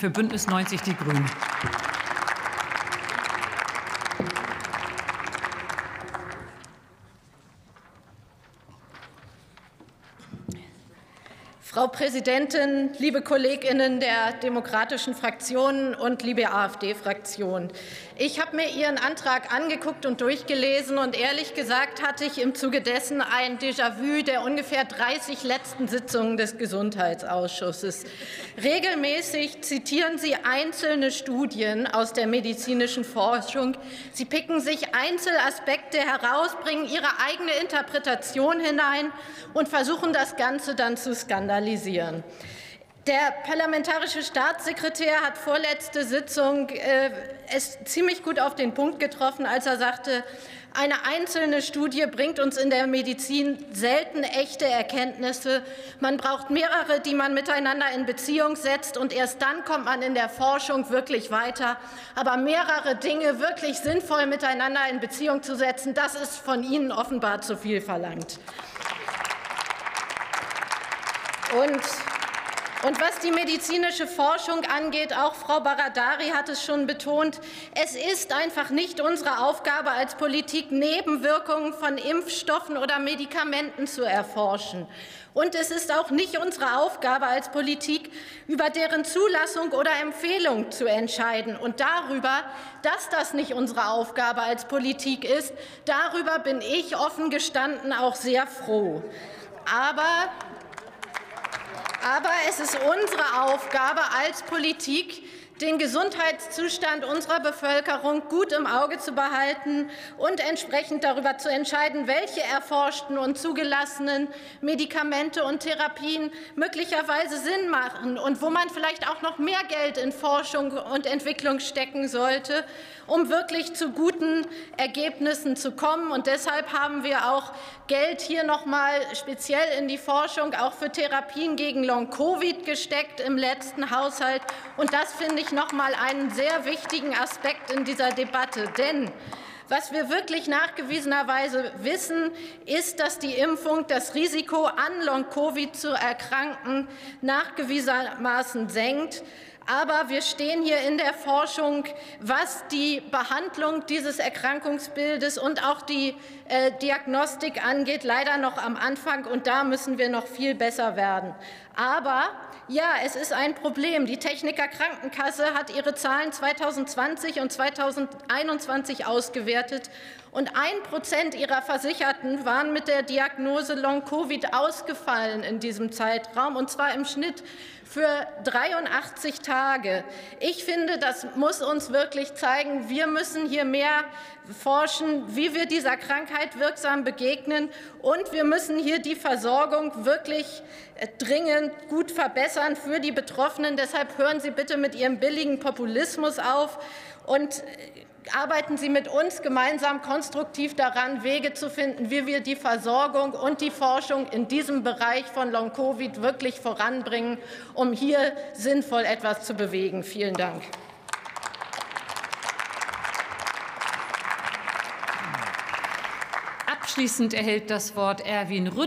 für Bündnis 90 Die Grünen. Frau Präsidentin, liebe Kolleginnen der demokratischen Fraktionen und liebe AfD-Fraktion! Ich habe mir Ihren Antrag angeguckt und durchgelesen, und ehrlich gesagt hatte ich im Zuge dessen ein Déjà-vu der ungefähr 30 letzten Sitzungen des Gesundheitsausschusses. Regelmäßig zitieren Sie einzelne Studien aus der medizinischen Forschung. Sie picken sich Einzelaspekte heraus, bringen Ihre eigene Interpretation hinein und versuchen, das Ganze dann zu skandalisieren realisieren. Der parlamentarische Staatssekretär hat vorletzte Sitzung äh, es ziemlich gut auf den Punkt getroffen, als er sagte, eine einzelne Studie bringt uns in der Medizin selten echte Erkenntnisse. Man braucht mehrere, die man miteinander in Beziehung setzt, und erst dann kommt man in der Forschung wirklich weiter. Aber mehrere Dinge wirklich sinnvoll miteinander in Beziehung zu setzen, das ist von Ihnen offenbar zu viel verlangt. Und und was die medizinische Forschung angeht, auch Frau Baradari hat es schon betont, es ist einfach nicht unsere Aufgabe als Politik, Nebenwirkungen von Impfstoffen oder Medikamenten zu erforschen. Und es ist auch nicht unsere Aufgabe als Politik, über deren Zulassung oder Empfehlung zu entscheiden. Und darüber, dass das nicht unsere Aufgabe als Politik ist, darüber bin ich offen gestanden auch sehr froh. Aber aber es ist unsere Aufgabe als Politik, den Gesundheitszustand unserer Bevölkerung gut im Auge zu behalten und entsprechend darüber zu entscheiden, welche erforschten und zugelassenen Medikamente und Therapien möglicherweise Sinn machen und wo man vielleicht auch noch mehr Geld in Forschung und Entwicklung stecken sollte, um wirklich zu guten Ergebnissen zu kommen. Und deshalb haben wir auch Geld hier noch mal speziell in die Forschung auch für Therapien gegen Long-Covid gesteckt im letzten Haushalt. Und das finde ich ich noch mal einen sehr wichtigen Aspekt in dieser Debatte. Denn was wir wirklich nachgewiesenerweise wissen, ist, dass die Impfung das Risiko, an Long-Covid zu erkranken, nachgewiesenermaßen senkt. Aber wir stehen hier in der Forschung, was die Behandlung dieses Erkrankungsbildes und auch die äh, Diagnostik angeht, leider noch am Anfang. Und da müssen wir noch viel besser werden. Aber ja, es ist ein Problem. Die Techniker Krankenkasse hat ihre Zahlen 2020 und 2021 ausgewertet. Und ein Prozent ihrer Versicherten waren mit der Diagnose Long-Covid ausgefallen in diesem Zeitraum, und zwar im Schnitt für 83 Tage. Ich finde, das muss uns wirklich zeigen, wir müssen hier mehr forschen, wie wir dieser Krankheit wirksam begegnen. Und wir müssen hier die Versorgung wirklich äh, dringend gut verbessern für die Betroffenen. Deshalb hören Sie bitte mit Ihrem billigen Populismus auf und äh, arbeiten Sie mit uns gemeinsam konstruktiv daran, Wege zu finden, wie wir die Versorgung und die Forschung in diesem Bereich von Long-Covid wirklich voranbringen, um hier sinnvoll etwas zu bewegen. Vielen Dank. Abschließend erhält das Wort Erwin Rütt.